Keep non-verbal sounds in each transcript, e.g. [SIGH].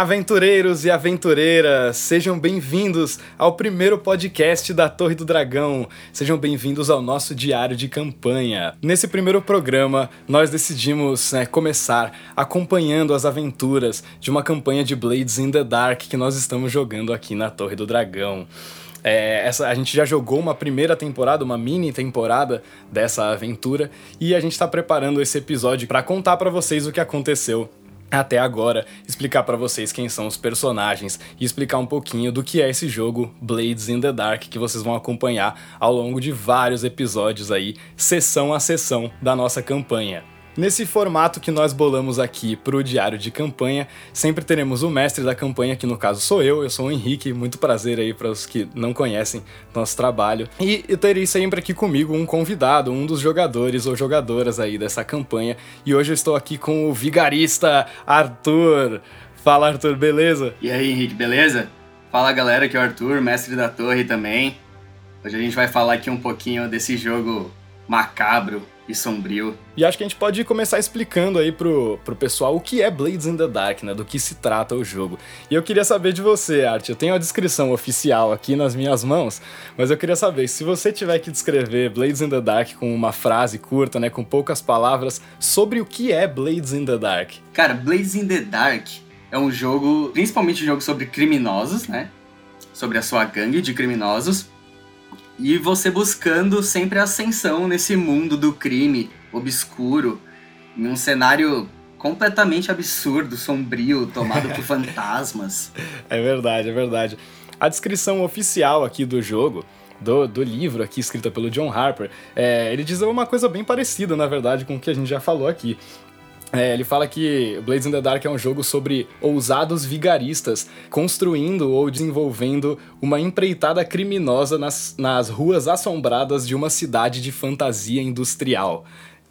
Aventureiros e aventureiras! Sejam bem-vindos ao primeiro podcast da Torre do Dragão. Sejam bem-vindos ao nosso diário de campanha. Nesse primeiro programa, nós decidimos né, começar acompanhando as aventuras de uma campanha de Blades in the Dark que nós estamos jogando aqui na Torre do Dragão. É, essa, a gente já jogou uma primeira temporada, uma mini temporada dessa aventura, e a gente está preparando esse episódio para contar para vocês o que aconteceu até agora, explicar para vocês quem são os personagens e explicar um pouquinho do que é esse jogo Blades in the Dark que vocês vão acompanhar ao longo de vários episódios aí, sessão a sessão da nossa campanha. Nesse formato que nós bolamos aqui para o diário de campanha, sempre teremos o mestre da campanha, que no caso sou eu, eu sou o Henrique, muito prazer aí para os que não conhecem nosso trabalho. E eu terei sempre aqui comigo um convidado, um dos jogadores ou jogadoras aí dessa campanha. E hoje eu estou aqui com o vigarista Arthur. Fala Arthur, beleza? E aí Henrique, beleza? Fala galera, aqui é o Arthur, mestre da torre também. Hoje a gente vai falar aqui um pouquinho desse jogo macabro e sombrio. E acho que a gente pode começar explicando aí pro, pro pessoal o que é Blades in the Dark, né? Do que se trata o jogo. E eu queria saber de você, Art. Eu tenho a descrição oficial aqui nas minhas mãos, mas eu queria saber, se você tiver que descrever Blades in the Dark com uma frase curta, né? Com poucas palavras, sobre o que é Blades in the Dark. Cara, Blades in the Dark é um jogo, principalmente um jogo sobre criminosos, né? Sobre a sua gangue de criminosos e você buscando sempre ascensão nesse mundo do crime obscuro, em um cenário completamente absurdo, sombrio, tomado por [LAUGHS] fantasmas. É verdade, é verdade. A descrição oficial aqui do jogo do, do livro aqui, escrita pelo John Harper, é, ele diz uma coisa bem parecida, na verdade, com o que a gente já falou aqui. É, ele fala que Blades in the Dark é um jogo sobre ousados vigaristas construindo ou desenvolvendo uma empreitada criminosa nas, nas ruas assombradas de uma cidade de fantasia industrial.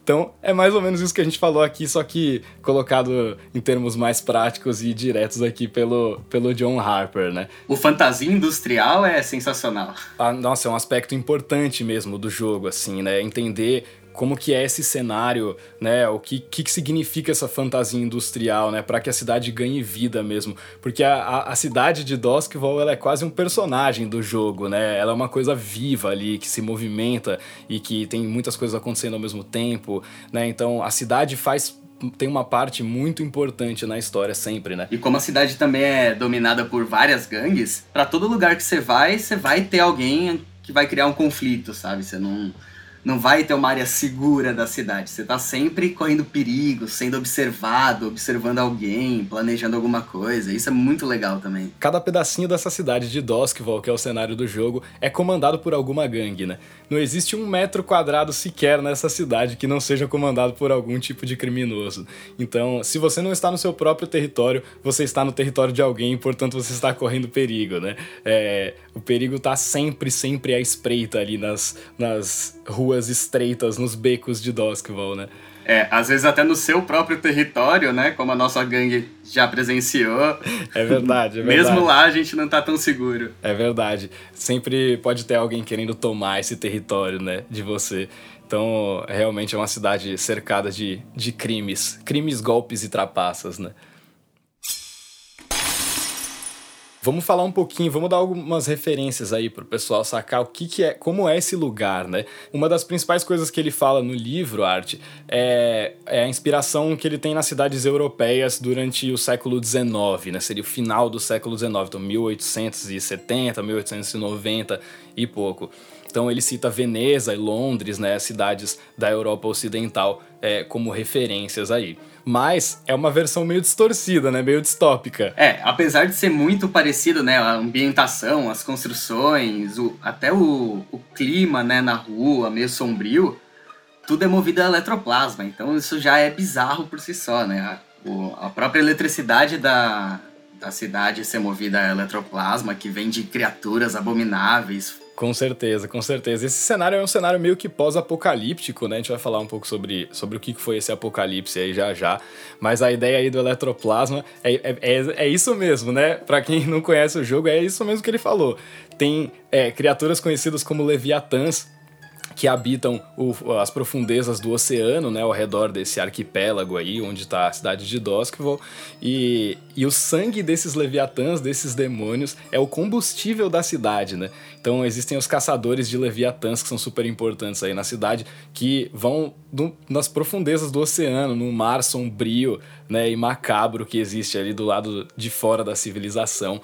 Então, é mais ou menos isso que a gente falou aqui, só que colocado em termos mais práticos e diretos aqui pelo, pelo John Harper, né? O fantasia industrial é sensacional. Ah, nossa, é um aspecto importante mesmo do jogo, assim, né? Entender como que é esse cenário, né? O que, que, que significa essa fantasia industrial, né? Para que a cidade ganhe vida mesmo. Porque a, a, a cidade de Duskval, ela é quase um personagem do jogo, né? Ela é uma coisa viva ali, que se movimenta e que tem muitas coisas acontecendo ao mesmo tempo, né? Então, a cidade faz tem uma parte muito importante na história sempre, né? E como a cidade também é dominada por várias gangues, para todo lugar que você vai, você vai ter alguém que vai criar um conflito, sabe? Você não não vai ter uma área segura da cidade. Você está sempre correndo perigo, sendo observado, observando alguém, planejando alguma coisa. Isso é muito legal também. Cada pedacinho dessa cidade de Doskval, que é o cenário do jogo, é comandado por alguma gangue, né? Não existe um metro quadrado sequer nessa cidade que não seja comandado por algum tipo de criminoso. Então, se você não está no seu próprio território, você está no território de alguém, portanto você está correndo perigo, né? É, o perigo está sempre, sempre à espreita ali nas, nas ruas estreitas, nos becos de Doskval, né? É, às vezes até no seu próprio território, né? Como a nossa gangue já presenciou. É verdade, é [LAUGHS] verdade. Mesmo lá a gente não tá tão seguro. É verdade. Sempre pode ter alguém querendo tomar esse território, né? De você. Então, realmente é uma cidade cercada de, de crimes. Crimes, golpes e trapaças, né? Vamos falar um pouquinho, vamos dar algumas referências aí para o pessoal sacar o que, que é, como é esse lugar, né? Uma das principais coisas que ele fala no livro, Arte, é, é a inspiração que ele tem nas cidades europeias durante o século XIX, né? Seria o final do século XIX, então 1870, 1890 e pouco. Então ele cita Veneza e Londres, né, cidades da Europa Ocidental, é, como referências aí mas é uma versão meio distorcida, né? Meio distópica. É, apesar de ser muito parecido, né? A ambientação, as construções, o, até o, o clima, né? Na rua, meio sombrio, tudo é movido a eletroplasma. Então isso já é bizarro por si só, né? A, o, a própria eletricidade da, da cidade ser movida a eletroplasma, que vem de criaturas abomináveis, com certeza, com certeza. Esse cenário é um cenário meio que pós-apocalíptico, né? A gente vai falar um pouco sobre, sobre o que foi esse apocalipse aí já já. Mas a ideia aí do eletroplasma é, é, é, é isso mesmo, né? Pra quem não conhece o jogo, é isso mesmo que ele falou. Tem é, criaturas conhecidas como Leviatãs, que habitam o, as profundezas do oceano, né, ao redor desse arquipélago aí, onde está a cidade de Doskvol, e, e o sangue desses leviatãs, desses demônios, é o combustível da cidade, né? Então existem os caçadores de leviatãs que são super importantes aí na cidade, que vão nas profundezas do oceano, no mar sombrio, né, e macabro que existe ali do lado de fora da civilização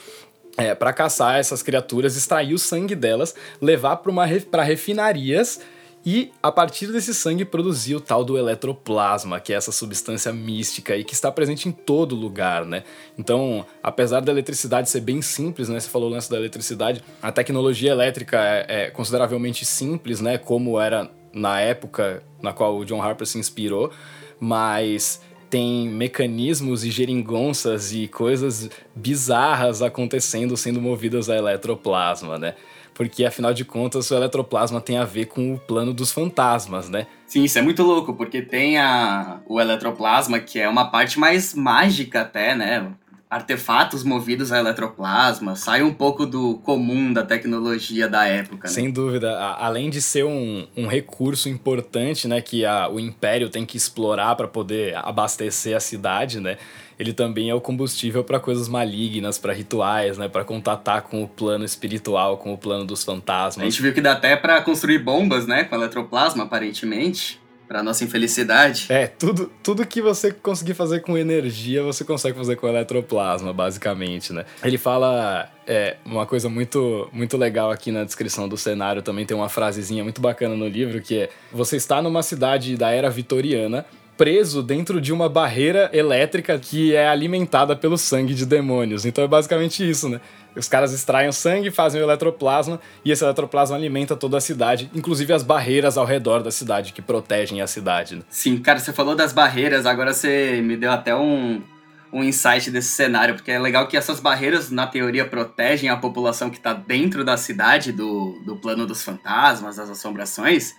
é, para caçar essas criaturas, extrair o sangue delas, levar para refinarias e a partir desse sangue produzir o tal do eletroplasma, que é essa substância mística e que está presente em todo lugar, né? Então, apesar da eletricidade ser bem simples, né? Você falou o lance da eletricidade, a tecnologia elétrica é, é consideravelmente simples, né? Como era na época na qual o John Harper se inspirou, mas tem mecanismos e geringonças e coisas bizarras acontecendo sendo movidas a eletroplasma, né? Porque afinal de contas o eletroplasma tem a ver com o plano dos fantasmas, né? Sim, isso é muito louco, porque tem a, o eletroplasma, que é uma parte mais mágica até, né? Artefatos movidos a eletroplasma, sai um pouco do comum da tecnologia da época. Né? Sem dúvida. além de ser um, um recurso importante, né, que a, o Império tem que explorar para poder abastecer a cidade, né? Ele também é o combustível para coisas malignas, para rituais, né, para contatar com o plano espiritual, com o plano dos fantasmas. A gente viu que dá até para construir bombas, né, com eletroplasma, aparentemente para nossa infelicidade. É, tudo, tudo que você conseguir fazer com energia, você consegue fazer com eletroplasma, basicamente, né? Ele fala é, uma coisa muito, muito legal aqui na descrição do cenário, também tem uma frasezinha muito bacana no livro, que é: Você está numa cidade da era vitoriana, preso dentro de uma barreira elétrica que é alimentada pelo sangue de demônios. Então é basicamente isso, né? Os caras extraem o sangue, fazem o eletroplasma e esse eletroplasma alimenta toda a cidade, inclusive as barreiras ao redor da cidade que protegem a cidade. Né? Sim, cara, você falou das barreiras, agora você me deu até um, um insight desse cenário, porque é legal que essas barreiras, na teoria, protegem a população que está dentro da cidade, do, do plano dos fantasmas, das assombrações,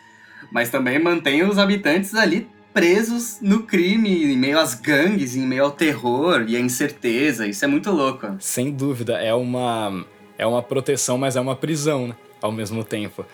mas também mantém os habitantes ali presos no crime, em meio às gangues, em meio ao terror e à incerteza. Isso é muito louco. Sem dúvida, é uma, é uma proteção, mas é uma prisão, né? Ao mesmo tempo.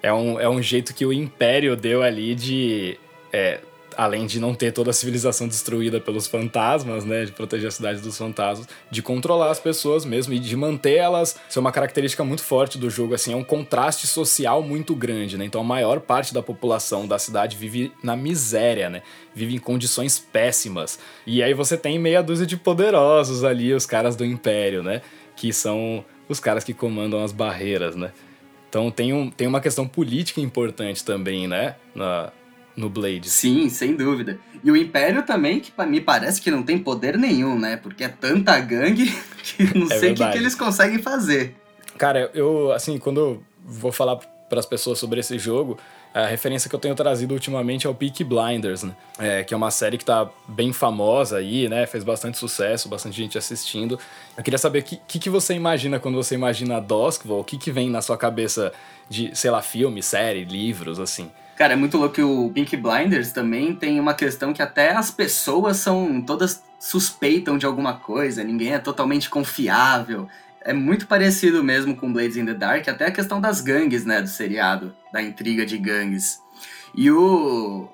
É um, é um jeito que o Império deu ali de é, além de não ter toda a civilização destruída pelos fantasmas, né, de proteger a cidade dos fantasmas, de controlar as pessoas mesmo e de manter elas, isso é uma característica muito forte do jogo, assim, é um contraste social muito grande, né? Então a maior parte da população da cidade vive na miséria, né? Vive em condições péssimas. E aí você tem meia dúzia de poderosos ali, os caras do império, né, que são os caras que comandam as barreiras, né? Então tem, um, tem uma questão política importante também, né? Na, no Blade. Sim, sem dúvida. E o Império também, que me parece que não tem poder nenhum, né? Porque é tanta gangue [LAUGHS] que não [LAUGHS] é sei o que, que, eles conseguem fazer. Cara, eu, assim, quando eu vou falar para as pessoas sobre esse jogo, a referência que eu tenho trazido ultimamente é o Peaky Blinders, né? É, que é uma série que tá bem famosa aí, né? Fez bastante sucesso, bastante gente assistindo. Eu queria saber o que, que, que, você imagina quando você imagina Duskville, o que, que vem na sua cabeça de, sei lá, filme, série, livros, assim. Cara, é muito louco que o Pink Blinders também tem uma questão que até as pessoas são todas suspeitam de alguma coisa, ninguém é totalmente confiável. É muito parecido mesmo com Blades in the Dark, até a questão das gangues, né, do seriado, da intriga de gangues. E o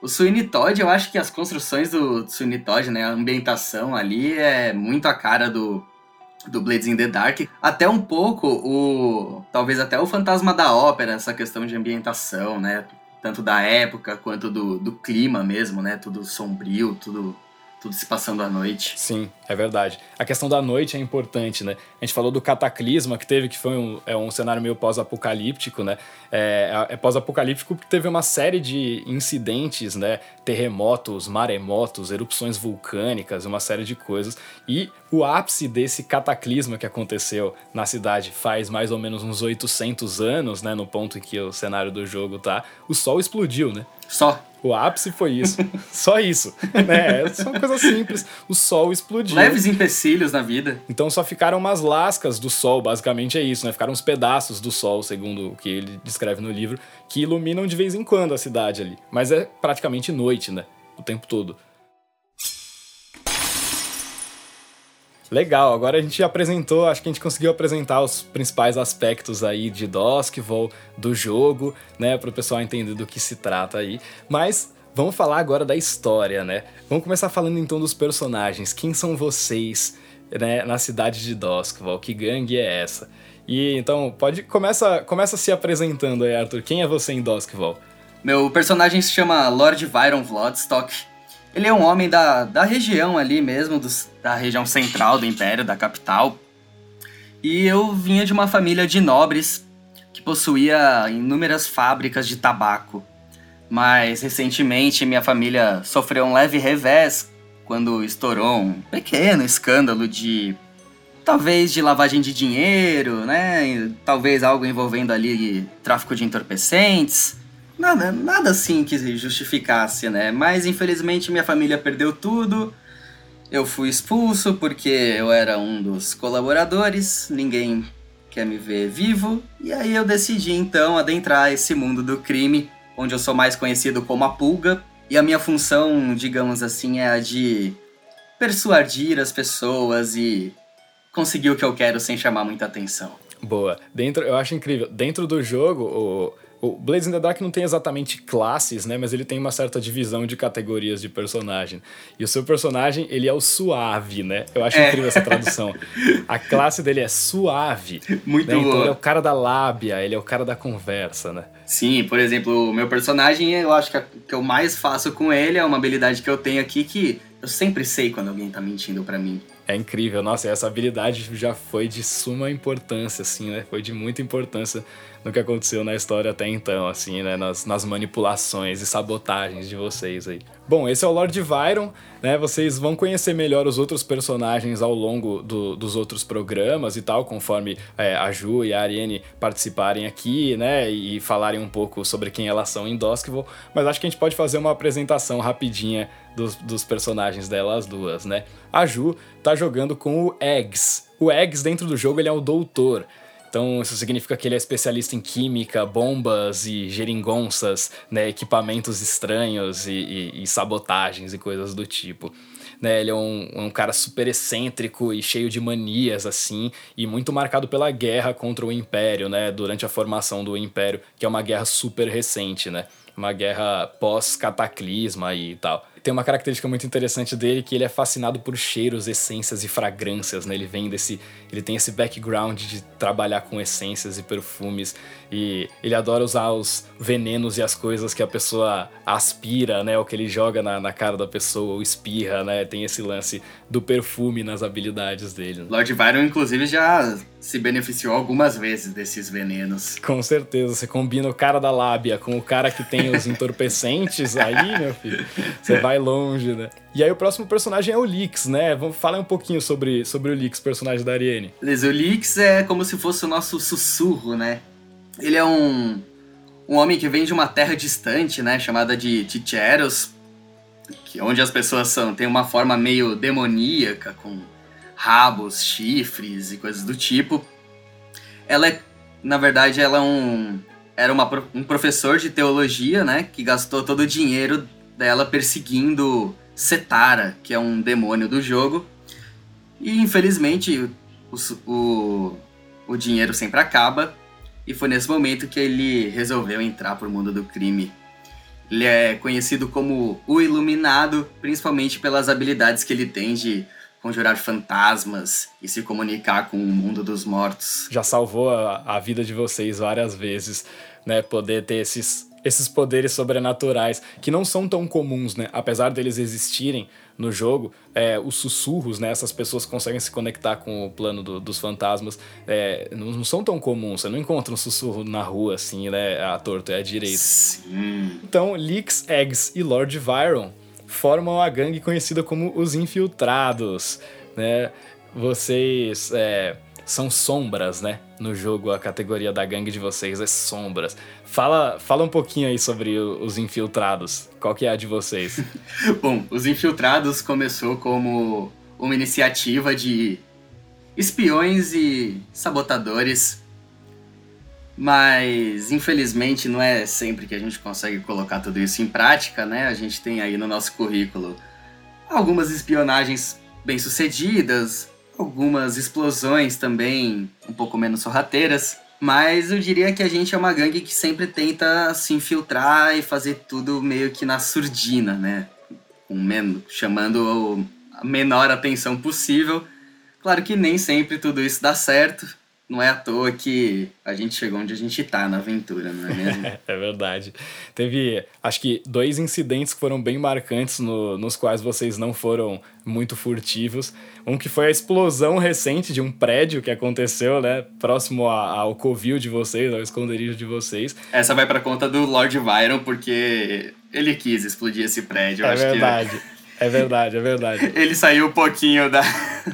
o Sweeney Todd, eu acho que as construções do Sweeney Todd, né, a ambientação ali é muito a cara do do Blades in the Dark, até um pouco o talvez até o fantasma da ópera, essa questão de ambientação, né? Tanto da época quanto do, do clima mesmo, né? Tudo sombrio, tudo tudo se passando à noite. Sim, é verdade. A questão da noite é importante, né? A gente falou do cataclisma que teve, que foi um, é um cenário meio pós-apocalíptico, né? É, é pós-apocalíptico porque teve uma série de incidentes, né? Terremotos, maremotos, erupções vulcânicas, uma série de coisas. E o ápice desse cataclisma que aconteceu na cidade faz mais ou menos uns 800 anos, né? No ponto em que o cenário do jogo tá, o sol explodiu, né? Só. O ápice foi isso. [LAUGHS] só isso. Né? São coisas simples. O sol explodiu. Leves empecilhos na vida. Então só ficaram umas lascas do sol, basicamente é isso, né? Ficaram uns pedaços do sol, segundo o que ele descreve no livro, que iluminam de vez em quando a cidade ali. Mas é praticamente noite, né? O tempo todo. Legal, agora a gente apresentou, acho que a gente conseguiu apresentar os principais aspectos aí de Doskvol, do jogo, né, para o pessoal entender do que se trata aí. Mas vamos falar agora da história, né? Vamos começar falando então dos personagens. Quem são vocês, né, na cidade de Doskvol? Que gangue é essa? E então, pode começa, começa se apresentando aí, Arthur. Quem é você em Doskvol? Meu personagem se chama Lord Byron Vlodstock. Ele é um homem da, da região ali mesmo, dos, da região central do Império, da capital. E eu vinha de uma família de nobres que possuía inúmeras fábricas de tabaco. Mas recentemente minha família sofreu um leve revés quando estourou um pequeno escândalo de talvez de lavagem de dinheiro, né? Talvez algo envolvendo ali tráfico de entorpecentes. Nada, nada assim que justificasse, né? Mas infelizmente minha família perdeu tudo. Eu fui expulso porque eu era um dos colaboradores, ninguém quer me ver vivo. E aí eu decidi então adentrar esse mundo do crime, onde eu sou mais conhecido como a Pulga. E a minha função, digamos assim, é a de persuadir as pessoas e conseguir o que eu quero sem chamar muita atenção. Boa. Dentro, eu acho incrível. Dentro do jogo, o o Blades in the Dark não tem exatamente classes, né? Mas ele tem uma certa divisão de categorias de personagem. E o seu personagem, ele é o suave, né? Eu acho é. incrível essa tradução. [LAUGHS] A classe dele é suave. Muito né? Então ele é o cara da lábia, ele é o cara da conversa, né? Sim, por exemplo, o meu personagem, eu acho que a que eu mais faço com ele é uma habilidade que eu tenho aqui que eu sempre sei quando alguém tá mentindo para mim. É incrível, nossa, essa habilidade já foi de suma importância, assim, né? Foi de muita importância no que aconteceu na história até então, assim, né? Nas, nas manipulações e sabotagens de vocês aí. Bom, esse é o Lord Vyron, né? Vocês vão conhecer melhor os outros personagens ao longo do, dos outros programas e tal, conforme é, a Ju e a Ariane participarem aqui, né? E falarem um pouco sobre quem elas são em Doskville. Mas acho que a gente pode fazer uma apresentação rapidinha dos, dos personagens delas duas, né? A Ju tá jogando com o Eggs. O Eggs dentro do jogo ele é o doutor. Então, isso significa que ele é especialista em química, bombas e geringonças, né, equipamentos estranhos e, e, e sabotagens e coisas do tipo. Né, ele é um, um, cara super excêntrico e cheio de manias, assim, e muito marcado pela guerra contra o Império, né, durante a formação do Império, que é uma guerra super recente, né, uma guerra pós-cataclisma e tal tem uma característica muito interessante dele que ele é fascinado por cheiros, essências e fragrâncias, né? Ele vem desse, ele tem esse background de trabalhar com essências e perfumes e ele adora usar os venenos e as coisas que a pessoa aspira, né? O que ele joga na, na cara da pessoa, ou espirra, né? Tem esse lance do perfume nas habilidades dele. Né? Lord Byron, inclusive, já se beneficiou algumas vezes desses venenos. Com certeza, você combina o cara da lábia com o cara que tem os entorpecentes, aí, meu filho, você vai longe, né? E aí o próximo personagem é o Lix, né? Vamos falar um pouquinho sobre, sobre o Lix, personagem da Ariane. Beleza, o Lix é como se fosse o nosso sussurro, né? Ele é um, um homem que vem de uma terra distante, né? Chamada de Ticheros, que onde as pessoas são, uma forma meio demoníaca, com rabos, chifres e coisas do tipo. Ela é, na verdade, ela é um era uma, um professor de teologia, né, que gastou todo o dinheiro dela perseguindo Setara, que é um demônio do jogo. E infelizmente o, o, o dinheiro sempre acaba. E foi nesse momento que ele resolveu entrar pro mundo do crime. Ele é conhecido como o Iluminado, principalmente pelas habilidades que ele tem de conjurar fantasmas e se comunicar com o mundo dos mortos. Já salvou a, a vida de vocês várias vezes, né? Poder ter esses, esses poderes sobrenaturais que não são tão comuns, né? Apesar deles existirem no jogo, é, os sussurros, né? Essas pessoas conseguem se conectar com o plano do, dos fantasmas é, não, não, são tão comuns. Você não encontra um sussurro na rua assim, né? A torto é a direita. Sim. Então, Leaks, Eggs e Lord Vyron formam a gangue conhecida como os Infiltrados, né? Vocês é, são sombras, né? No jogo, a categoria da gangue de vocês é sombras. Fala, fala um pouquinho aí sobre os Infiltrados. Qual que é a de vocês? [LAUGHS] Bom, os Infiltrados começou como uma iniciativa de espiões e sabotadores mas, infelizmente, não é sempre que a gente consegue colocar tudo isso em prática, né? A gente tem aí no nosso currículo algumas espionagens bem-sucedidas, algumas explosões também um pouco menos sorrateiras. Mas eu diria que a gente é uma gangue que sempre tenta se infiltrar e fazer tudo meio que na surdina, né? Menos, chamando a menor atenção possível. Claro que nem sempre tudo isso dá certo. Não é à toa que a gente chegou onde a gente tá na aventura, não é mesmo? [LAUGHS] é verdade. Teve, acho que, dois incidentes que foram bem marcantes no, nos quais vocês não foram muito furtivos. Um que foi a explosão recente de um prédio que aconteceu, né? Próximo ao covil de vocês, ao esconderijo de vocês. Essa vai pra conta do Lord Byron, porque ele quis explodir esse prédio. É verdade. Que... [LAUGHS] É verdade, é verdade. [LAUGHS] Ele saiu um pouquinho da,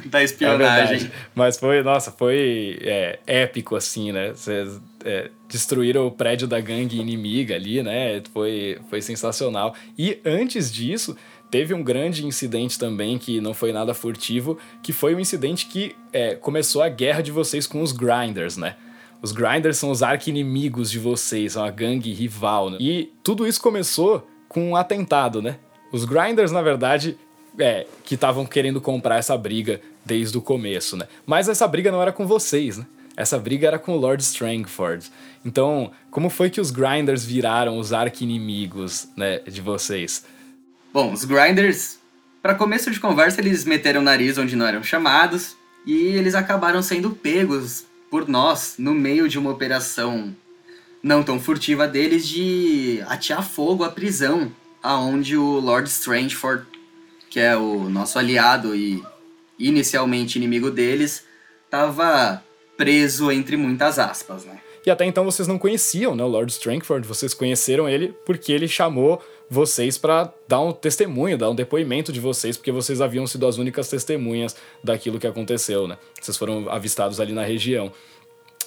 da é espionagem. É Mas foi, nossa, foi é, épico, assim, né? Vocês é, destruíram o prédio da gangue inimiga ali, né? Foi, foi sensacional. E antes disso, teve um grande incidente também, que não foi nada furtivo, que foi um incidente que é, começou a guerra de vocês com os Grinders, né? Os Grinders são os arqui-inimigos de vocês, são a gangue rival. Né? E tudo isso começou com um atentado, né? Os Grinders, na verdade, é, que estavam querendo comprar essa briga desde o começo, né? Mas essa briga não era com vocês, né? Essa briga era com o Lord Strangford. Então, como foi que os Grinders viraram os arqui-inimigos né, de vocês? Bom, os Grinders, para começo de conversa, eles meteram o nariz onde não eram chamados e eles acabaram sendo pegos por nós no meio de uma operação não tão furtiva deles de atear fogo à prisão aonde o Lord Strangeford, que é o nosso aliado e inicialmente inimigo deles, estava preso entre muitas aspas, né? E até então vocês não conheciam, né, o Lord Strangford, vocês conheceram ele porque ele chamou vocês para dar um testemunho, dar um depoimento de vocês, porque vocês haviam sido as únicas testemunhas daquilo que aconteceu, né? Vocês foram avistados ali na região.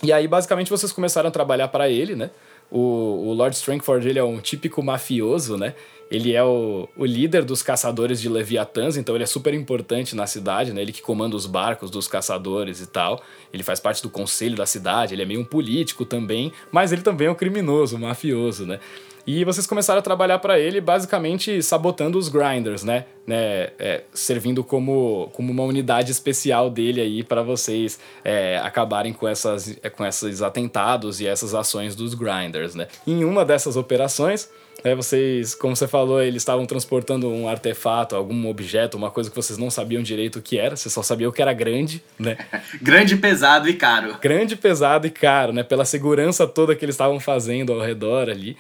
E aí, basicamente, vocês começaram a trabalhar para ele, né? O, o Lord Strangford, ele é um típico mafioso, né? Ele é o, o líder dos caçadores de Leviatãs, então ele é super importante na cidade, né? Ele que comanda os barcos dos caçadores e tal. Ele faz parte do conselho da cidade, ele é meio um político também, mas ele também é um criminoso, um mafioso, né? E vocês começaram a trabalhar para ele basicamente sabotando os grinders, né? né? É, servindo como, como uma unidade especial dele aí para vocês é, acabarem com, essas, com esses atentados e essas ações dos grinders, né? Em uma dessas operações, é, vocês, como você falou, eles estavam transportando um artefato, algum objeto, uma coisa que vocês não sabiam direito o que era, você só sabia que era grande, né? [LAUGHS] grande, pesado e caro. Grande, pesado e caro, né? Pela segurança toda que eles estavam fazendo ao redor ali.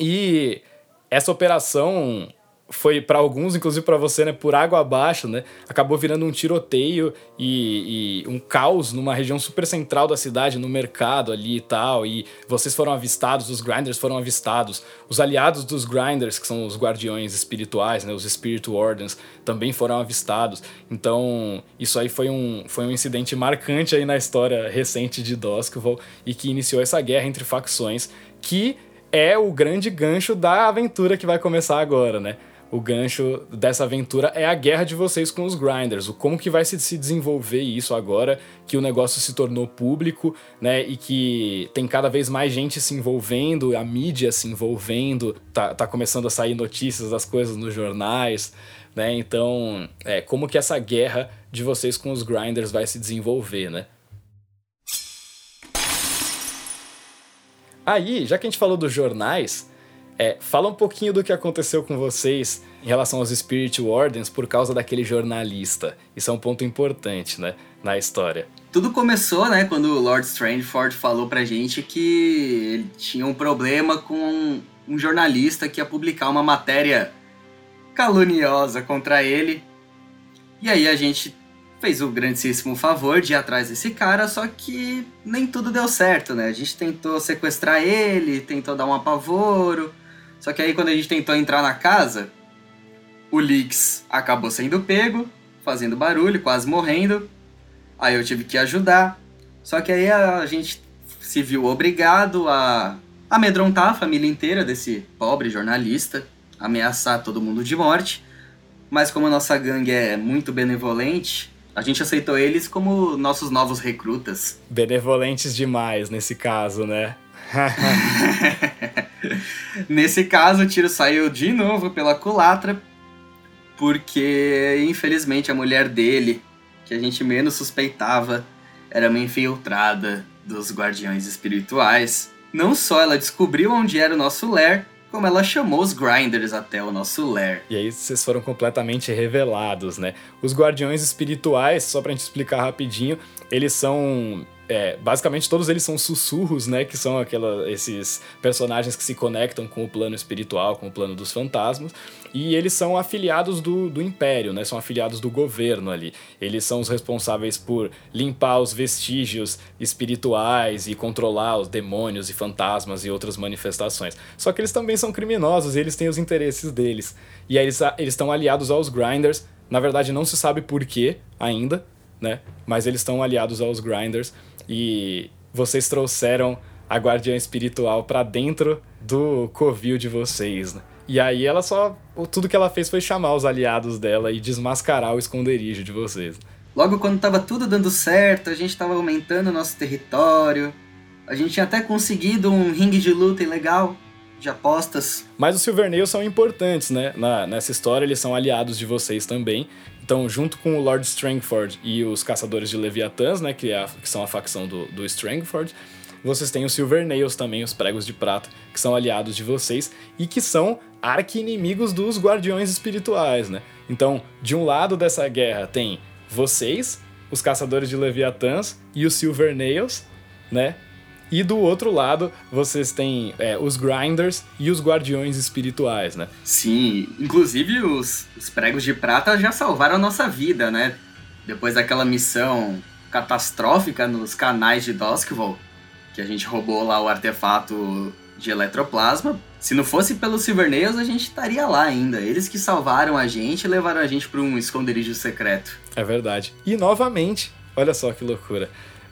E essa operação foi para alguns, inclusive para você, né, por água abaixo, né, acabou virando um tiroteio e, e, um caos numa região super central da cidade, no mercado ali e tal, e vocês foram avistados, os Grinders foram avistados, os aliados dos Grinders, que são os guardiões espirituais, né, os Spirit Wardens, também foram avistados, então isso aí foi um, foi um incidente marcante aí na história recente de Duskville e que iniciou essa guerra entre facções que é o grande gancho da aventura que vai começar agora, né? O gancho dessa aventura é a guerra de vocês com os grinders, o como que vai se, se desenvolver isso agora que o negócio se tornou público, né, e que tem cada vez mais gente se envolvendo, a mídia se envolvendo, tá, tá começando a sair notícias das coisas nos jornais, né, então, é, como que essa guerra de vocês com os grinders vai se desenvolver, né? Aí, já que a gente falou dos jornais, é, fala um pouquinho do que aconteceu com vocês em relação aos Spirit Wardens por causa daquele jornalista. Isso é um ponto importante, né, na história. Tudo começou, né, quando o Lord Strangeford falou pra gente que ele tinha um problema com um, um jornalista que ia publicar uma matéria caluniosa contra ele. E aí a gente fez o grandíssimo favor de ir atrás desse cara, só que nem tudo deu certo, né? A gente tentou sequestrar ele, tentou dar um apavoro, só que aí quando a gente tentou entrar na casa, o Lix acabou sendo pego, fazendo barulho, quase morrendo. Aí eu tive que ajudar. Só que aí a gente se viu obrigado a amedrontar a família inteira desse pobre jornalista, ameaçar todo mundo de morte. Mas como a nossa gangue é muito benevolente, a gente aceitou eles como nossos novos recrutas. Benevolentes demais nesse caso, né? [LAUGHS] Nesse caso, o tiro saiu de novo pela culatra, porque infelizmente a mulher dele que a gente menos suspeitava era uma infiltrada dos guardiões espirituais. Não só ela descobriu onde era o nosso lair, como ela chamou os grinders até o nosso lair. E aí vocês foram completamente revelados, né? Os guardiões espirituais, só pra gente explicar rapidinho, eles são é, basicamente todos eles são sussurros, né? Que são aquela, esses personagens que se conectam com o plano espiritual, com o plano dos fantasmas. E eles são afiliados do, do Império, né? São afiliados do governo ali. Eles são os responsáveis por limpar os vestígios espirituais e controlar os demônios e fantasmas e outras manifestações. Só que eles também são criminosos e eles têm os interesses deles. E aí eles estão aliados aos Grinders. Na verdade, não se sabe por quê ainda, né? Mas eles estão aliados aos Grinders e vocês trouxeram a guardiã espiritual para dentro do covil de vocês, né? E aí ela só. Tudo que ela fez foi chamar os aliados dela e desmascarar o esconderijo de vocês. Logo quando tava tudo dando certo, a gente tava aumentando o nosso território. A gente tinha até conseguido um ringue de luta legal, de apostas. Mas os Silvernails são importantes, né? Na, nessa história, eles são aliados de vocês também. Então, junto com o Lord Strangford e os Caçadores de Leviatãs, né, que, é a, que são a facção do, do Strangford, vocês têm os Silvernails também, os Pregos de Prata, que são aliados de vocês e que são arqui-inimigos dos Guardiões Espirituais, né? Então, de um lado dessa guerra tem vocês, os Caçadores de Leviatãs e os Silvernails, né? E do outro lado, vocês têm é, os Grinders e os Guardiões Espirituais, né? Sim, inclusive os, os pregos de prata já salvaram a nossa vida, né? Depois daquela missão catastrófica nos canais de Duskville, que a gente roubou lá o artefato de eletroplasma. Se não fosse pelos Silvernails, a gente estaria lá ainda. Eles que salvaram a gente e levaram a gente para um esconderijo secreto. É verdade. E novamente, olha só que loucura.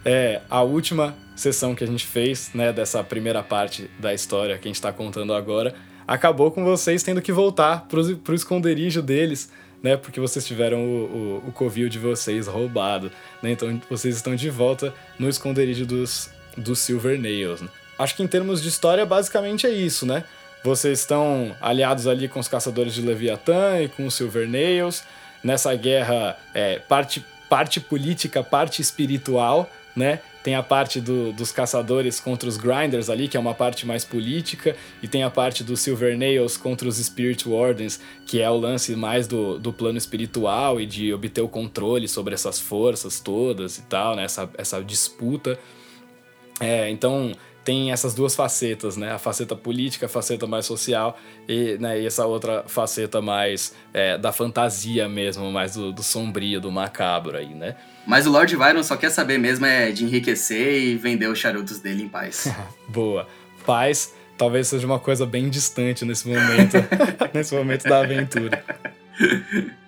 É a última sessão que a gente fez, né, dessa primeira parte da história que a gente está contando agora, acabou com vocês tendo que voltar pro, pro esconderijo deles, né, porque vocês tiveram o, o, o covil de vocês roubado, né, então vocês estão de volta no esconderijo dos, dos Silver Nails, né. Acho que em termos de história, basicamente é isso, né? Vocês estão aliados ali com os caçadores de Leviatã e com os Silver Nails, nessa guerra é, parte, parte política, parte espiritual, né? Tem a parte do, dos caçadores contra os grinders ali, que é uma parte mais política, e tem a parte dos Silver Nails contra os Spirit Wardens, que é o lance mais do, do plano espiritual e de obter o controle sobre essas forças todas e tal, né? Essa, essa disputa. É, então tem essas duas facetas, né? A faceta política, a faceta mais social e, né, e essa outra faceta mais é, da fantasia mesmo, mais do, do, sombrio, do macabro aí, né? Mas o Lord Byron só quer saber mesmo é de enriquecer e vender os charutos dele em paz. [LAUGHS] Boa. Paz talvez seja uma coisa bem distante nesse momento, [LAUGHS] nesse momento da aventura. [LAUGHS]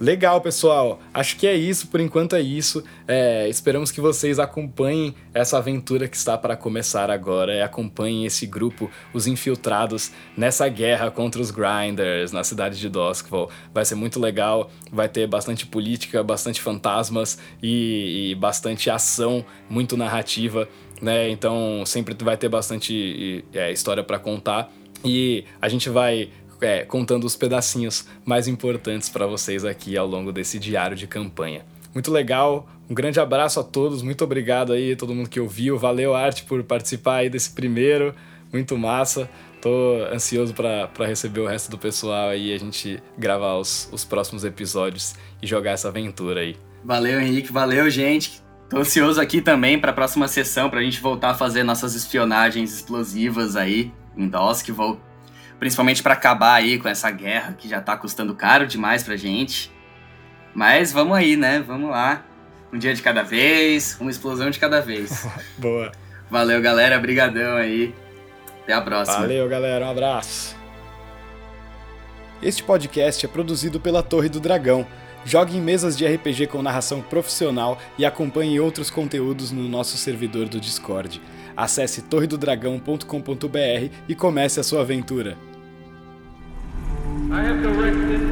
Legal, pessoal. Acho que é isso, por enquanto é isso. É, esperamos que vocês acompanhem essa aventura que está para começar agora e acompanhem esse grupo, os infiltrados, nessa guerra contra os Grinders na cidade de Duskville. Vai ser muito legal, vai ter bastante política, bastante fantasmas e, e bastante ação, muito narrativa, né? Então sempre vai ter bastante é, história para contar. E a gente vai é, contando os pedacinhos mais importantes para vocês aqui ao longo desse diário de campanha. Muito legal, um grande abraço a todos, muito obrigado aí a todo mundo que ouviu, valeu Arte por participar aí desse primeiro, muito massa. Tô ansioso para receber o resto do pessoal aí e a gente gravar os, os próximos episódios e jogar essa aventura aí. Valeu, Henrique, valeu, gente. Tô ansioso aqui também para a próxima sessão, pra gente voltar a fazer nossas espionagens explosivas aí em Dusk. Vou principalmente para acabar aí com essa guerra que já tá custando caro demais pra gente. Mas vamos aí, né? Vamos lá. Um dia de cada vez, uma explosão de cada vez. [LAUGHS] Boa. Valeu, galera. Brigadão aí. Até a próxima. Valeu, galera. Um abraço. Este podcast é produzido pela Torre do Dragão. Jogue em mesas de RPG com narração profissional e acompanhe outros conteúdos no nosso servidor do Discord. Acesse torredodragão.com.br e comece a sua aventura. I have directed